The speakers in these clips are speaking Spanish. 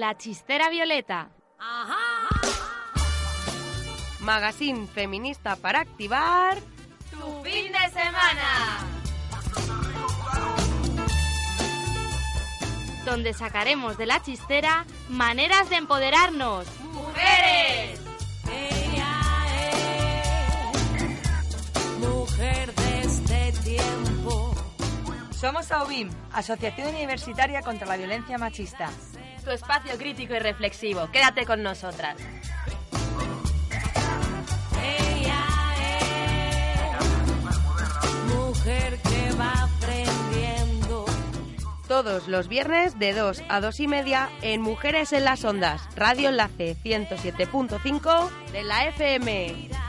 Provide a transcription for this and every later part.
La Chistera Violeta. Magazine feminista para activar tu fin de semana. Donde sacaremos de la chistera maneras de empoderarnos. ¡Mujeres! mujer de este tiempo. Somos AUBIM, Asociación Universitaria contra la Violencia Machista. Tu espacio crítico y reflexivo. Quédate con nosotras. Ella es mujer que va aprendiendo. todos los viernes de 2 a 2 y media en Mujeres en las Ondas, Radio Enlace 107.5 de la FM.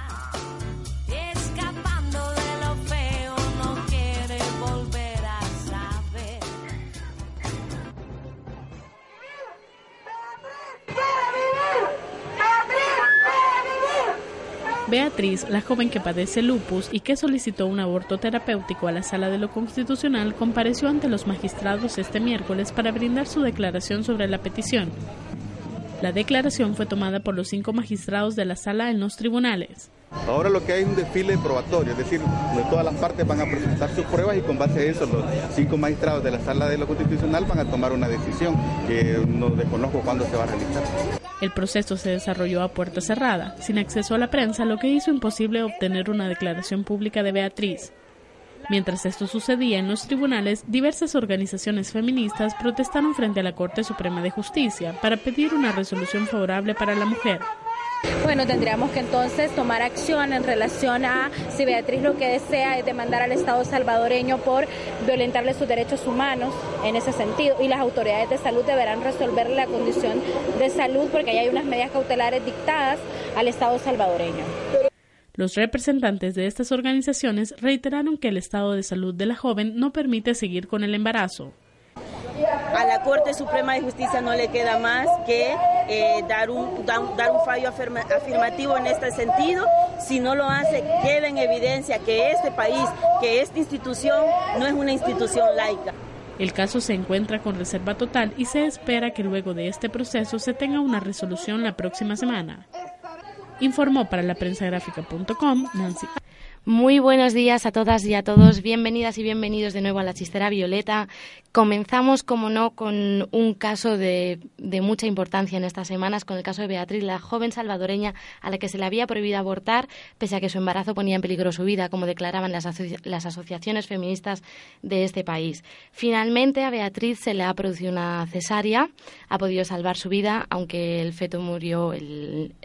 Beatriz, la joven que padece lupus y que solicitó un aborto terapéutico a la Sala de lo Constitucional, compareció ante los magistrados este miércoles para brindar su declaración sobre la petición. La declaración fue tomada por los cinco magistrados de la sala en los tribunales. Ahora lo que hay es un desfile probatorio, es decir, de todas las partes van a presentar sus pruebas y con base a eso los cinco magistrados de la Sala de lo Constitucional van a tomar una decisión que no desconozco cuándo se va a realizar. El proceso se desarrolló a puerta cerrada, sin acceso a la prensa, lo que hizo imposible obtener una declaración pública de Beatriz. Mientras esto sucedía en los tribunales, diversas organizaciones feministas protestaron frente a la Corte Suprema de Justicia para pedir una resolución favorable para la mujer. Bueno, tendríamos que entonces tomar acción en relación a si Beatriz lo que desea es demandar al Estado salvadoreño por violentarle sus derechos humanos en ese sentido. Y las autoridades de salud deberán resolver la condición de salud porque ahí hay unas medidas cautelares dictadas al Estado salvadoreño. Los representantes de estas organizaciones reiteraron que el estado de salud de la joven no permite seguir con el embarazo. A la Corte Suprema de Justicia no le queda más que eh, dar, un, fallo afirma- afirmativo en este sentido. Si no lo hace, queda en evidencia que este país, que esta institución no es una institución laica. El caso se encuentra con reserva total y se espera que luego de este proceso se tenga una resolución la próxima semana. Informó para la prensagráfica.com Nancy. Muy buenos días a todas y a todos. Bienvenidas y bienvenidos de nuevo a la Chistera Violeta. Comenzamos, como no, con un caso de, de mucha importancia en estas semanas, con el caso de Beatriz, la joven salvadoreña a la que se le había prohibido abortar, pese a que su embarazo ponía en peligro su vida, como declaraban las, las asociaciones feministas de este país. Finalmente, a Beatriz se le ha producido una cesárea, ha podido salvar su vida, aunque el feto murió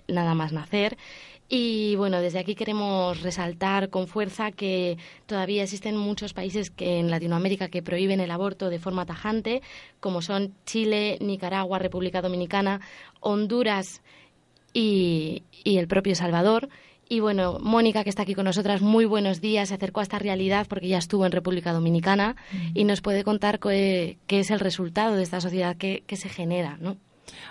nada más nacer. Y bueno, desde aquí queremos resaltar con fuerza que todavía existen muchos países que en Latinoamérica que prohíben el aborto de forma tajante, como son Chile, Nicaragua, República Dominicana, Honduras y, y el propio Salvador. Y bueno, Mónica, que está aquí con nosotras, muy buenos días, se acercó a esta realidad porque ya estuvo en República Dominicana y nos puede contar qué, qué es el resultado de esta sociedad que, que se genera, ¿no?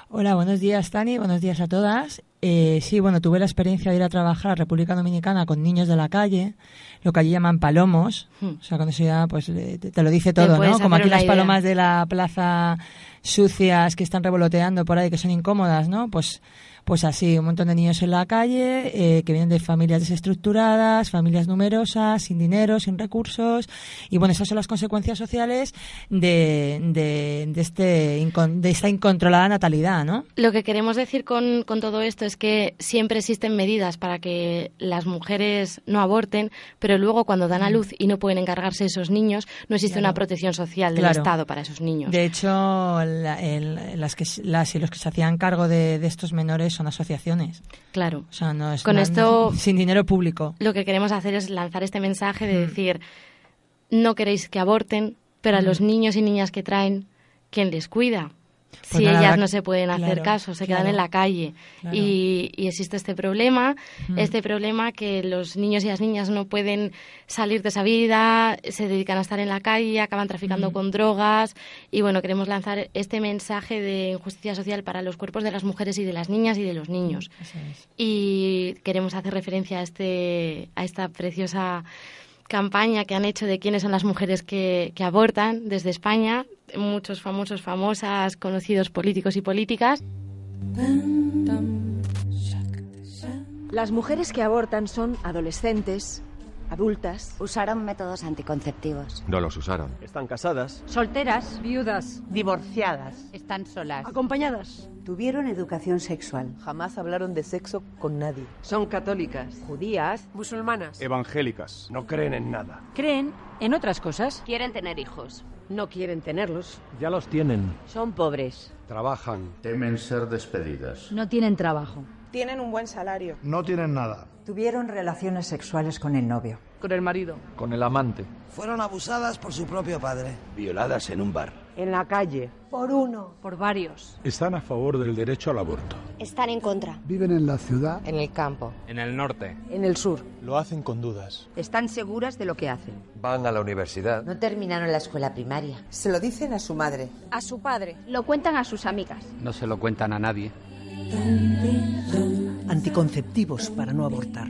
Hola, buenos días, Tani. Buenos días a todas. Eh, sí, bueno, tuve la experiencia de ir a trabajar a República Dominicana con niños de la calle, lo que allí llaman palomos. O sea, con eso ya pues eh, te, te lo dice Hmm. Todo, ¿no? Como aquí las idea. palomas de la plaza sucias que están revoloteando por ahí, que son incómodas, ¿no? Pues pues así, un montón de niños en la calle eh, que vienen de familias desestructuradas, familias numerosas, sin dinero, sin recursos. Y bueno, esas son las consecuencias sociales de, de, de este, de esta incontrolada natalidad, ¿no? Lo que queremos decir con, con todo esto es que siempre existen medidas para que las mujeres no aborten, pero luego cuando dan a luz y no pueden encargarse de esos niños, no existe Claro. una protección social del Claro. Estado para esos niños. De hecho, la- el- las, que, las y los que se hacían cargo de, de estos menores son asociaciones. Claro. O sea, no es Con esto- sin dinero público. Lo que queremos hacer es lanzar este mensaje Mm. de decir, no queréis que aborten, pero a los niños y niñas que traen, ¿quién les cuida? Pues si nada, ellas no se pueden hacer claro, caso, se quedan en la calle. claro. Y, y existe este problema, Mm. este problema que los niños y las niñas no pueden salir de esa vida, se dedican a estar en la calle, acaban traficando Mm. con drogas. Y bueno, queremos lanzar este mensaje de injusticia social para los cuerpos de las mujeres y de las niñas y de los niños. Es. Y queremos hacer referencia a, este, a esta preciosa campaña que han hecho de quiénes son las mujeres que, que abortan desde España, muchos famosos, famosas, conocidos políticos y políticas. Las mujeres que abortan son adolescentes, adultas. Usaron métodos anticonceptivos. No los usaron. Están casadas. Solteras. Viudas. Divorciadas. Están solas. Acompañadas. Tuvieron educación sexual. Jamás hablaron de sexo con nadie. Son católicas. Judías. Musulmanas. Evangélicas. No creen en nada. Creen en otras cosas. Quieren tener hijos. No quieren tenerlos. Ya los tienen. Son pobres. Trabajan. Temen ser despedidas. No tienen trabajo. Tienen un buen salario. No tienen nada. Tuvieron relaciones sexuales con el novio. Con el marido. Con el amante. Fueron abusadas por su propio padre. Violadas en un bar. En la calle. Por uno. Por varios. Están a favor del derecho al aborto. Están en contra. Viven en la ciudad. En el campo. En el norte. En el sur. Lo hacen con dudas. Están seguras de lo que hacen. Van a la universidad. No terminaron la escuela primaria. Se lo dicen a su madre. A su padre. Lo cuentan a sus amigas. No se lo cuentan a nadie. Anticonceptivos para no abortar.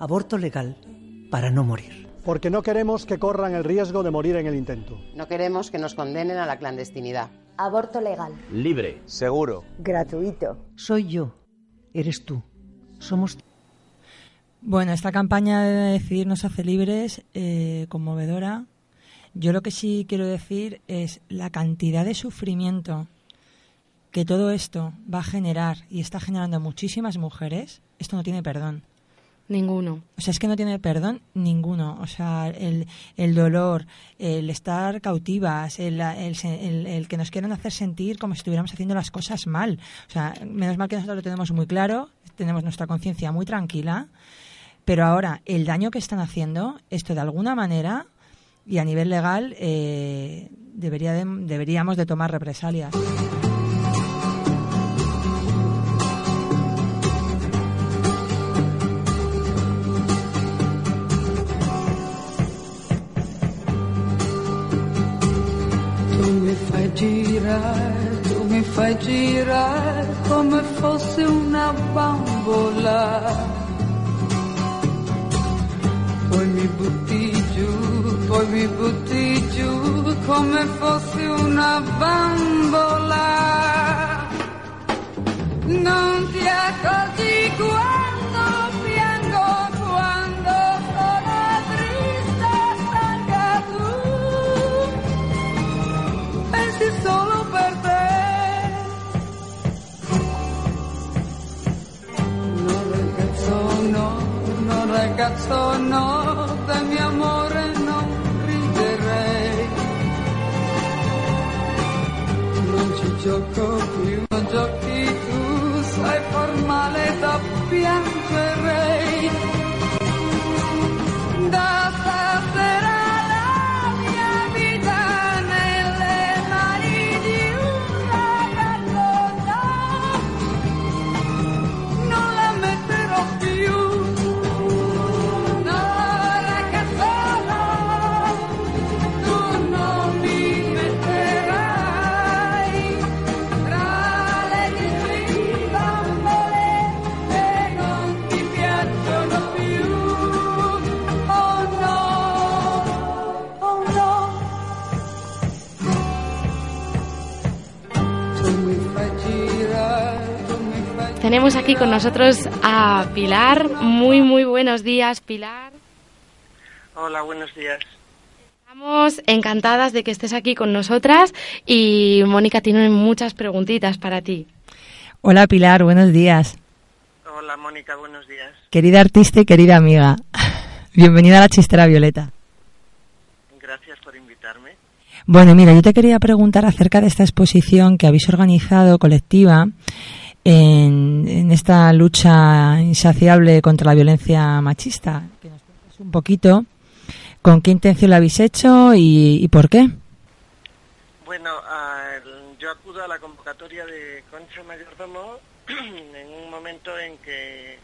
Aborto legal para no morir. Porque no queremos que corran el riesgo de morir en el intento. No queremos que nos condenen a la clandestinidad. Aborto legal. Libre. Seguro. Gratuito. Soy yo. Eres tú. Somos. Bueno, esta campaña de decidir nos hace libres, eh, conmovedora. Yo lo que sí quiero decir es la cantidad de sufrimiento que todo esto va a generar y está generando muchísimas mujeres. Esto no tiene perdón. Ninguno. O sea, es que no tiene perdón ninguno. O sea, el, el dolor, el estar cautivas, el, el, el- el que nos quieran hacer sentir como si estuviéramos haciendo las cosas mal. O sea, menos mal que nosotros lo tenemos muy claro, tenemos nuestra conciencia muy tranquila, pero ahora el daño que están haciendo, esto de alguna manera y a nivel legal eh, debería de- deberíamos de tomar represalias. Tu mi fai girare come fossi una bambola. Giù, poi mi butti giù come fossi una bambola. Non ti accorgi quando no ragazzo no, Tenemos aquí con nosotros a Pilar. Muy, muy buenos días, Pilar. Hola, buenos días. Estamos encantadas de que estés aquí con nosotras y Mónica tiene muchas preguntitas para ti. Hola Pilar, buenos días. Hola, Mónica, buenos días. Querida artista y querida amiga. Bienvenida a la chistera Violeta. Gracias por invitarme. Bueno, mira, yo te quería preguntar acerca de esta exposición que habéis organizado colectiva en, esta lucha insaciable contra la violencia machista. Que nos cuentes un poquito con qué intención la habéis hecho y, por qué. Bueno, yo acudo a la convocatoria de Concha Mayordomo en un momento en que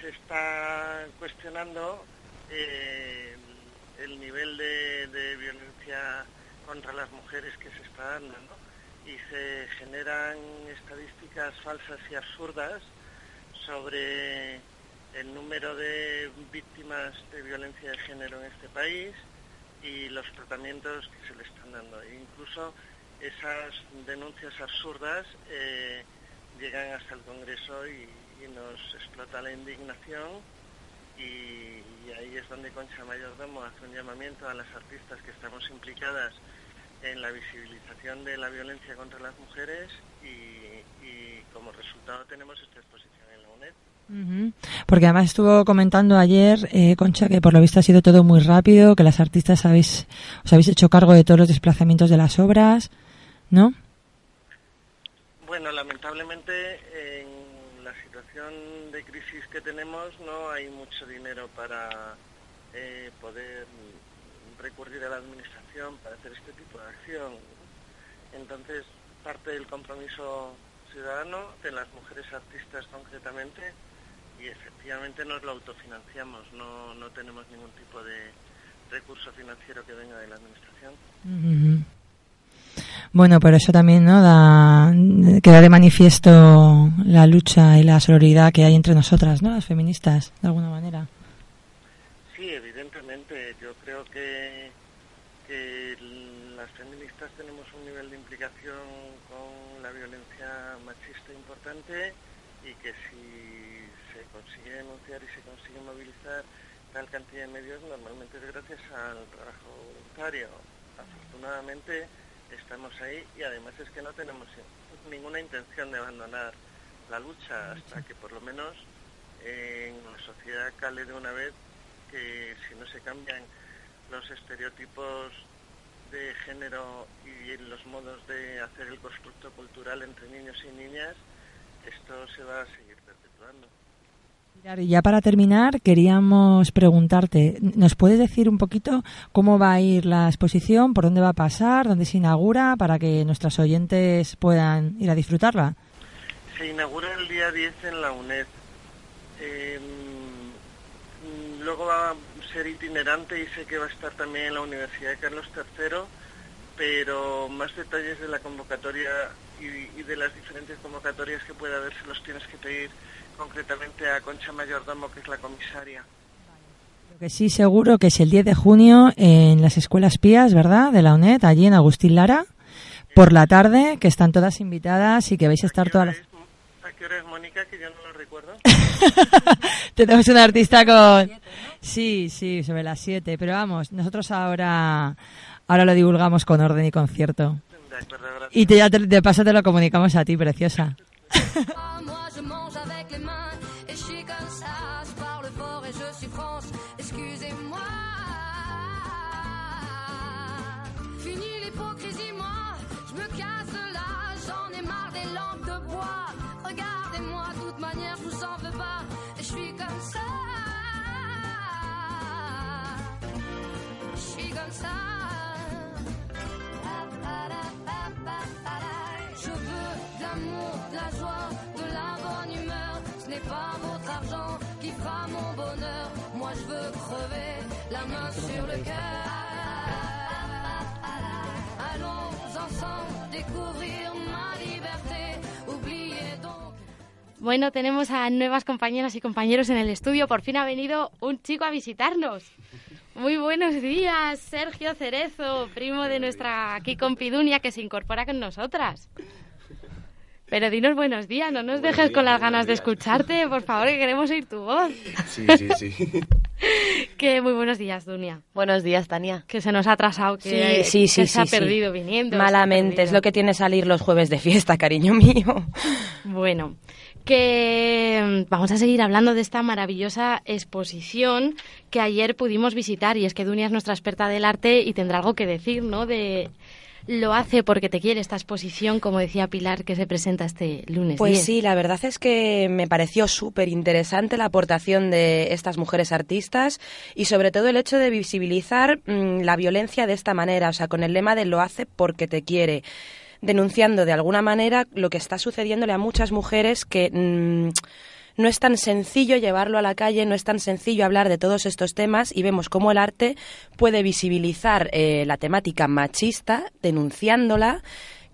se está cuestionando eh, el nivel de, violencia contra las mujeres que se está dando. Y se generan estadísticas falsas y absurdas sobre el número de víctimas de violencia de género en este país y los tratamientos que se le están dando. E incluso esas denuncias absurdas eh, llegan hasta el Congreso y, nos explota la indignación y, y ahí es donde Concha Mayordomo hace un llamamiento a las artistas que estamos implicadas en la visibilización de la violencia contra las mujeres y, y como resultado tenemos esta exposición en la UNED. Porque además estuvo comentando ayer, eh, Concha, que por lo visto ha sido todo muy rápido, que las artistas habéis, os habéis hecho cargo de todos los desplazamientos de las obras, ¿no? Bueno, lamentablemente en la situación de crisis que tenemos no hay mucho dinero para eh, poder recurrir a la administración para hacer este tipo de acción. Entonces, parte del compromiso ciudadano de las mujeres artistas concretamente y efectivamente nos lo autofinanciamos, no, no tenemos ningún tipo de recurso financiero que venga de la administración. Ujú. Bueno, pero eso también no da queda de manifiesto la lucha y la sororidad que hay entre nosotras, ¿no? Las feministas, de alguna manera. Sí, evidentemente. Yo creo que, que las feministas tenemos un nivel de implicación con la violencia machista importante y que si se consigue denunciar y se consigue movilizar tal cantidad de medios, normalmente es gracias al trabajo voluntario. Afortunadamente estamos ahí y además es que no tenemos ninguna intención de abandonar la lucha hasta que por lo menos en la sociedad cale de una vez que si no se cambian los estereotipos de género y los modos de hacer el constructo cultural entre niños y niñas, esto se va a seguir perpetuando. Y ya para terminar, queríamos preguntarte, ¿nos puedes decir un poquito cómo va a ir la exposición, por dónde va a pasar, dónde se inaugura, para que nuestros oyentes puedan ir a disfrutarla? Se inaugura el día 10 en la UNED. Eh, luego va ser itinerante y sé que va a estar también en la Universidad de Carlos III, pero más detalles de la convocatoria y, y de las diferentes convocatorias que pueda haber se los tienes que pedir concretamente a Concha Mayordomo, que es la comisaria. Lo que sí seguro que es el 10 de junio en las escuelas pías, ¿verdad? De la UNED, allí en Agustín Lara, por la tarde, que están todas invitadas y que vais a estar todas las... ¿A qué hora es Mónica? Que yo no lo recuerdo. Tenemos un artista con... Sí, sí, sobre las 7, pero vamos, nosotros ahora ahora lo divulgamos con orden y concierto. Y te, ya te- de paso te lo comunicamos a ti, preciosa. La main sur le cœur. Allons ensemble découvrir ma liberté. Oubliez donc. Bueno, tenemos a nuevas compañeras y compañeros en el estudio. Por fin ha venido un chico a visitarnos. Muy buenos días, Sergio Cerezo, primo de nuestra aquí compidunia que se incorpora con nosotras. Pero dinos buenos días, no nos dejes con las ganas de escucharte, por favor, que queremos oír tu voz. Sí, sí, sí. Que muy buenos días, Dunia. Buenos días, Tania. Que se nos ha atrasado, que, sí, sí, sí, que se ha perdido viniendo. Malamente, es lo que tiene salir los jueves de fiesta, cariño mío. Bueno, que mm, vamos a seguir hablando de esta maravillosa exposición que ayer pudimos visitar y es que Dunia es nuestra experta del arte y tendrá algo que decir, ¿no? De lo hace porque te quiere esta exposición, como decía Pilar, que se presenta este lunes. Pues 10. sí, la verdad es que me pareció súper interesante la aportación de estas mujeres artistas y sobre todo el hecho de visibilizar mm, la violencia de esta manera, o sea, con el lema de lo hace porque te quiere denunciando de alguna manera lo que está sucediéndole a muchas mujeres que mm, no es tan sencillo llevarlo a la calle, no es tan sencillo hablar de todos estos temas y vemos cómo el arte puede visibilizar eh, la temática machista, denunciándola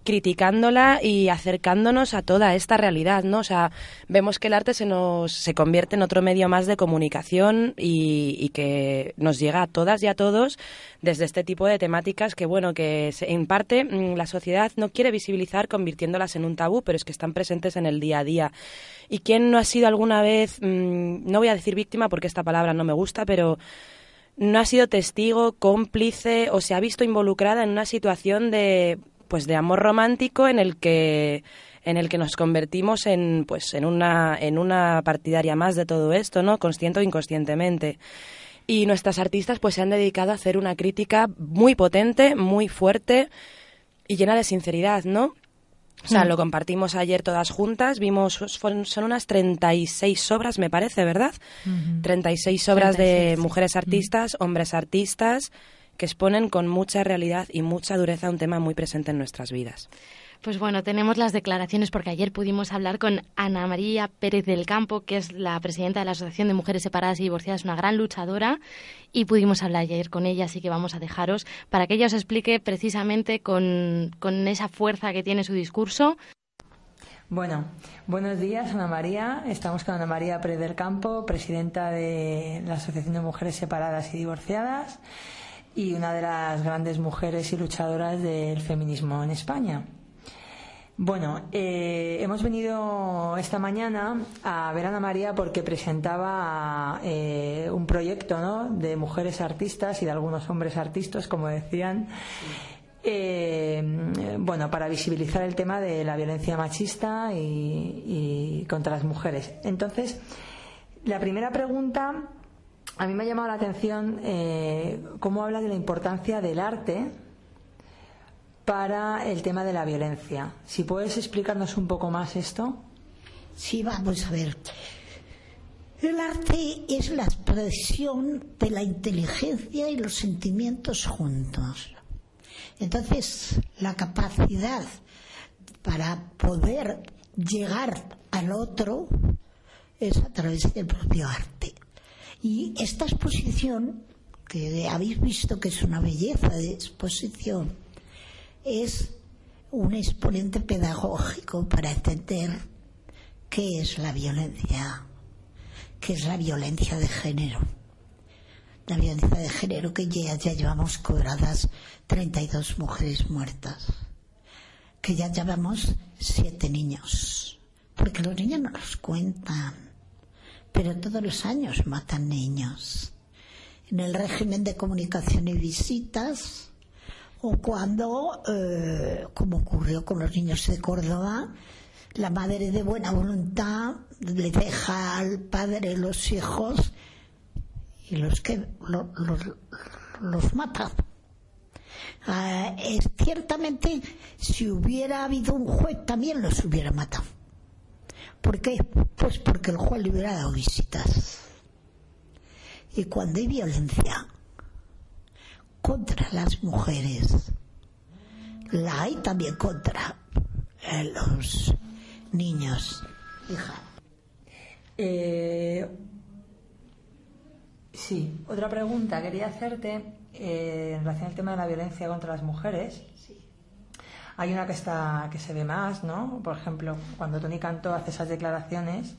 criticándola y acercándonos a toda esta realidad, ¿no? O sea, vemos que el arte se nos se convierte en otro medio más de comunicación y, que nos llega a todas y a todos desde este tipo de temáticas que, bueno, que en parte mm, la sociedad no quiere visibilizar convirtiéndolas en un tabú, pero es que están presentes en el día a día. ¿Y quién no ha sido alguna vez, mm, no voy a decir víctima porque esta palabra no me gusta, pero no ha sido testigo, cómplice o se ha visto involucrada en una situación de pues de amor romántico en el que en el que nos convertimos en pues en una en una partidaria más de todo esto, ¿no? Consciente o inconscientemente. Y nuestras artistas pues se han dedicado a hacer una crítica muy potente, muy fuerte y llena de sinceridad, ¿no? O sea, Mm. lo compartimos ayer todas juntas, vimos, son unas 36 obras, me parece, ¿verdad? Ujú. 36 obras 36. de mujeres artistas, hombres artistas, que exponen con mucha realidad y mucha dureza un tema muy presente en nuestras vidas. Pues bueno, tenemos las declaraciones porque ayer pudimos hablar con Ana María Pérez del Campo, que es la presidenta de la Asociación de Mujeres Separadas y Divorciadas, una gran luchadora, y pudimos hablar ayer con ella, así que vamos a dejaros para que ella os explique precisamente con, con esa fuerza que tiene su discurso. Bueno, buenos días, Ana María. Estamos con Ana María Pérez del Campo, presidenta de la Asociación de Mujeres Separadas y Divorciadas y una de las grandes mujeres y luchadoras del feminismo en España. Bueno, eh, hemos venido esta mañana a ver a Ana María porque presentaba eh, un proyecto ¿no? de mujeres artistas y de algunos hombres artistas, como decían, eh, bueno, para visibilizar el tema de la violencia machista y, y contra las mujeres. Entonces, la primera pregunta, a mí me ha llamado la atención eh, cómo habla de la importancia del arte para el tema de la violencia. Si puedes explicarnos un poco más esto. Sí, vamos a ver. El arte es la expresión de la inteligencia y los sentimientos juntos. Entonces, la capacidad para poder llegar al otro es a través del propio arte. Y esta exposición, que habéis visto que es una belleza de exposición, es un exponente pedagógico para entender qué es la violencia, qué es la violencia de género. La violencia de género que ya, ya llevamos cobradas 32 mujeres muertas, que ya llevamos siete niños, porque los niños no los cuentan, pero todos los años matan niños. En el régimen de comunicación y visitas, o cuando, eh, como ocurrió con los niños de Córdoba, la madre de buena voluntad le deja al padre los hijos y los que lo- los, los mata. Ah, ciertamente, si hubiera habido un juez, también los hubiera matado. ¿Por qué? Pues porque el juez le hubiera dado visitas. Y cuando hay violencia contra las mujeres, la hay también contra eh, los niños. Hija. Eh, sí, otra pregunta quería hacerte eh, en relación al tema de la violencia contra las mujeres. Hay una que está que se ve más, ¿no? Por ejemplo, cuando Tony Cantó hace esas declaraciones,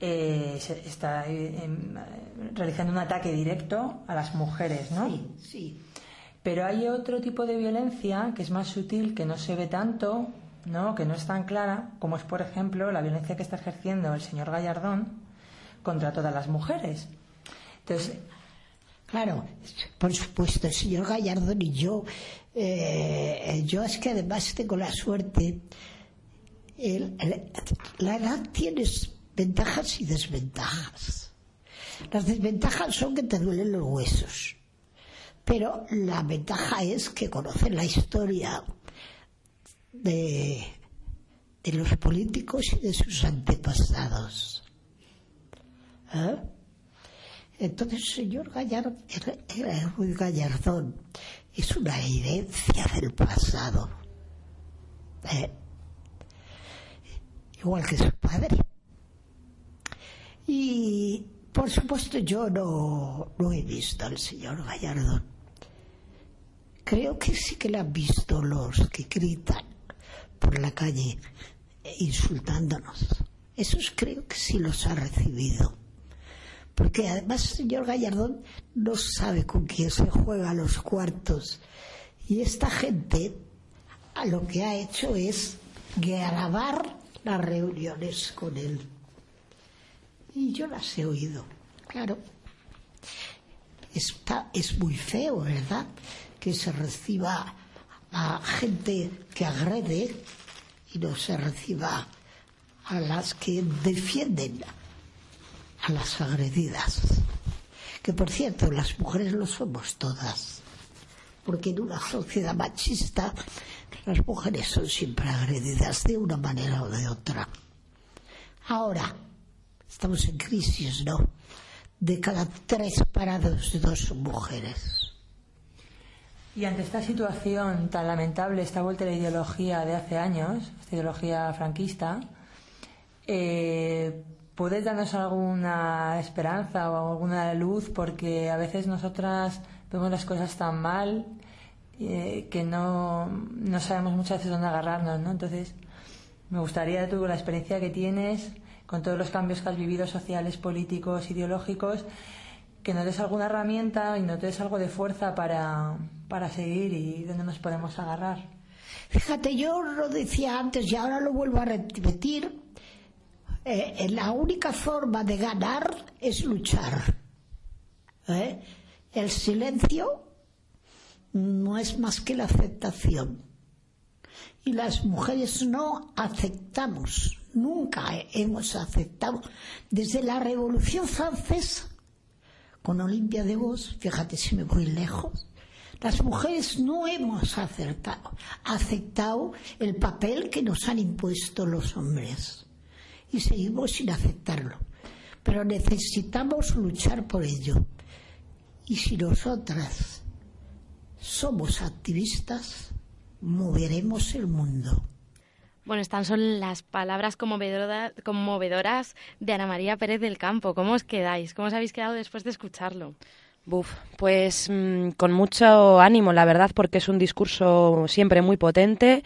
eh, se- está eh, em, eh, realizando un ataque directo a las mujeres, ¿no? Sí, sí. Pero hay otro tipo de violencia que es más sutil, que no se ve tanto, ¿no? que no es tan clara, como es, por ejemplo, la violencia que está ejerciendo el señor Gallardón contra todas las mujeres. Entonces, Claro, por supuesto, el señor Gallardón y yo, eh, yo es que además tengo la suerte, la edad tiene ventajas y desventajas. Las desventajas son que te duelen los huesos, pero la ventaja es que conoces la historia de, de los políticos y de sus antepasados. ¿Eh? Entonces, señor Gallardón, era Ruiz Gallardón, es una herencia del pasado. ¿eh? Igual que su padre. Y, por supuesto, yo no, no he visto al señor Gallardón. Creo que sí que lo han visto los que gritan por la calle insultándonos. Esos creo que sí los ha recibido. Porque además el señor Gallardón no sabe con quién se juega los cuartos. Y esta gente a lo que ha hecho es grabar las reuniones con él. Y yo las he oído, claro. Está, es muy feo, ¿verdad? Que se reciba a gente que agrede y no se reciba a las que defienden a las agredidas. Que por cierto, las mujeres lo somos todas. Porque en una sociedad machista las mujeres son siempre agredidas de una manera o de otra. Ahora, estamos en crisis, ¿no? De cada tres parados, dos mujeres. Y ante esta situación tan lamentable, esta vuelta de la ideología de hace años, esta ideología franquista, eh, ¿puedes darnos alguna esperanza o alguna luz? Porque a veces nosotras vemos las cosas tan mal eh, que no, no sabemos muchas veces dónde agarrarnos, ¿no? Entonces, me gustaría, tú, con la experiencia que tienes, con todos los cambios que has vivido sociales, políticos, ideológicos, que nos des alguna herramienta y nos des algo de fuerza para, para seguir y dónde nos podemos agarrar. Fíjate, yo lo decía antes y ahora lo vuelvo a repetir. Eh, la única forma de ganar es luchar. ¿Eh? El silencio no es más que la aceptación. Y las mujeres no aceptamos, nunca hemos aceptado. Desde la Revolución Francesa, con Olimpia de Vos, fíjate si me voy lejos, las mujeres no hemos aceptado el papel que nos han impuesto los hombres. Y seguimos sin aceptarlo. Pero necesitamos luchar por ello. Y si nosotras somos activistas, moveremos el mundo. Bueno, estas son las palabras conmovedora- conmovedoras de Ana María Pérez del Campo. ¿Cómo os quedáis? ¿Cómo os habéis quedado después de escucharlo? Buf, pues mm, con mucho ánimo, la verdad, porque es un discurso siempre muy potente,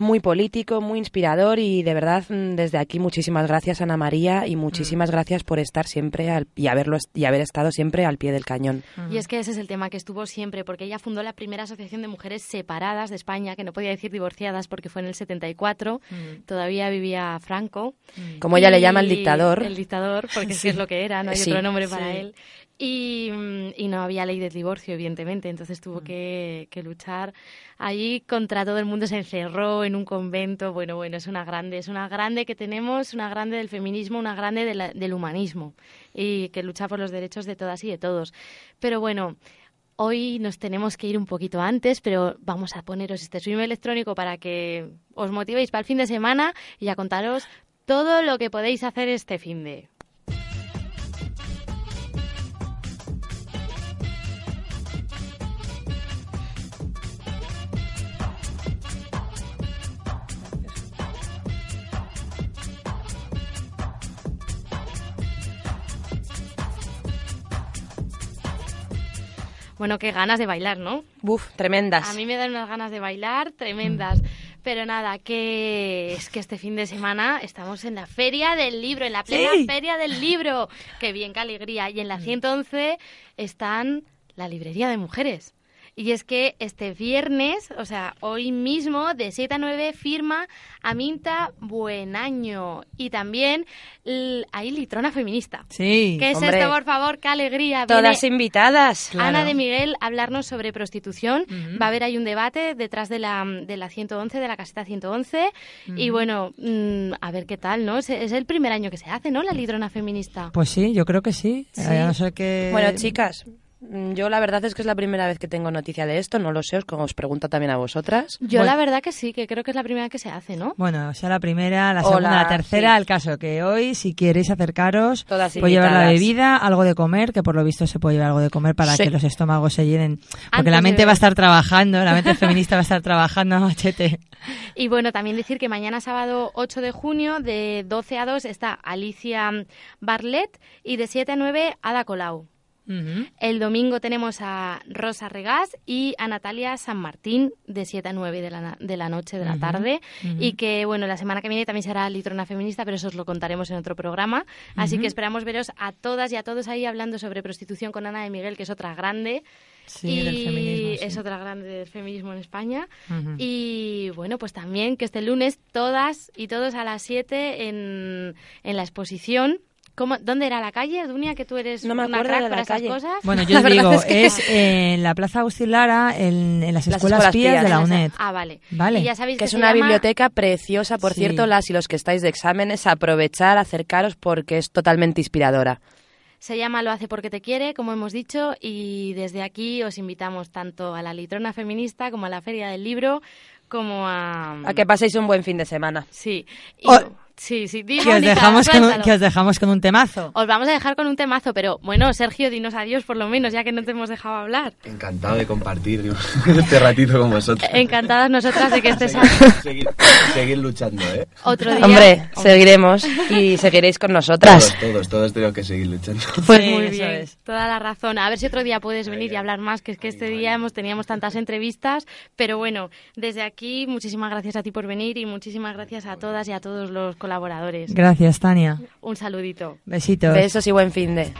muy político, muy inspirador y de verdad mm, desde aquí muchísimas gracias Ana María y muchísimas gracias por estar siempre al- y haberlo est- y haber estado siempre al pie del cañón. Y es que ese es el tema que estuvo siempre, porque ella fundó la primera asociación de mujeres separadas de España, que no podía decir divorciadas porque fue en el 74, todavía vivía Franco. Como ella le llama el dictador. El dictador, porque sí Sí. es lo que era, no hay Sí. otro nombre para Sí. él. Y, mm, y no había ley de divorcio, evidentemente, entonces tuvo que, que luchar allí contra todo el mundo, se encerró en un convento, bueno, bueno, es una grande, es una grande que tenemos, una grande del feminismo, una grande de la- del humanismo y que lucha por los derechos de todas y de todos. Pero bueno, Hoy nos tenemos que ir un poquito antes, pero vamos a poneros este stream electrónico para que os motivéis para el fin de semana y a contaros todo lo que podéis hacer este fin de. Bueno, qué ganas de bailar, ¿no? Buf, tremendas. A mí me dan unas ganas de bailar tremendas. Pero nada, que es que este fin de semana estamos en la Feria del Libro, en la plena Sí. Feria del Libro. Qué bien, qué alegría. Y en la 111 están la librería de mujeres. Y es que este viernes, o sea, hoy mismo, de 7 a 9, firma Aminta Buenaño. Y también hay litrona feminista. Sí. ¿Qué es Hombre. esto, por favor? ¡Qué alegría! Todas Viene invitadas. Ana de Miguel a hablarnos sobre prostitución. Va a haber ahí un debate detrás de la, de la 111, de la caseta 111. Y Ujú. bueno, mm, a ver qué tal, ¿no? Es, es el primer año que se hace, ¿no? La litrona feminista. Pues sí, yo creo que sí. Sí. A no ser que... Bueno, chicas, yo la verdad es que es la primera vez que tengo noticia de esto, no lo sé, os, os pregunto también a vosotras. Yo la verdad que sí, que creo que es la primera que se hace, ¿no? Bueno, sea la primera, la segunda, la- la tercera, sí. el caso que hoy, si queréis acercaros, Todas puede llevar la bebida, algo de comer, que por lo visto se puede llevar algo de comer para Sí. que los estómagos se llenen. Porque Antes la mente va a estar trabajando, la mente feminista va a estar trabajando, machete. Y bueno, también decir que mañana sábado 8 de junio, de 12 a 2, está Alicia Barlet y de 7 a 9, Ada Colau. El domingo tenemos a Rosa Regás y a Natalia San Martín de 7 a 9 de la, na- de la noche, de la tarde. Y que, bueno, la semana que viene también será Litrona Feminista, pero eso os lo contaremos en otro programa. Así que esperamos veros a todas y a todos ahí hablando sobre prostitución con Ana de Miguel, que es otra grande. Sí, y del feminismo, sí. es otra grande del feminismo en España. Y bueno, pues también que este lunes todas y todos a las 7 en, en la exposición. ¿Cómo, ¿Dónde era la calle, Dunia? Que tú eres No me una acuerdo crack de la para esas calle. cosas. Bueno, yo os digo, es que- es en la Plaza Agustín Lara, en, en las Las escuelas, escuelas pías pías. de la UNED. Ah, vale. Vale. Y ya sabéis que es se una llama- biblioteca preciosa, por Sí. cierto, las y los que estáis de exámenes, aprovechar, acercaros porque es totalmente inspiradora. Se llama Lo hace porque te quiere, como hemos dicho, y desde aquí os invitamos tanto a la litrona feminista como a la Feria del Libro, como a... A que paséis un buen fin de semana. Sí. Y- O- sí, sí. di, Que os, dejamos con un, que os dejamos con un temazo. Os vamos a dejar con un temazo, pero bueno, Sergio, dinos adiós por lo menos, ya que no te hemos dejado hablar. Encantado de compartir este ratito con vosotros. Encantadas nosotras de que estés Seguir, seguir luchando, ¿eh? otro día. Hombre, seguiremos y seguiréis con nosotras. Todos, todos, todos tenemos que seguir luchando. Pues Sí, muy eso bien, es. toda la razón. A ver si otro día puedes venir y hablar más, que es que este día hemos teníamos tantas entrevistas, pero bueno, desde aquí muchísimas gracias a ti por venir y muchísimas gracias a todas y a todos los colaboradores. Gracias, Tania. Un saludito. Besitos. Besos y buen fin de.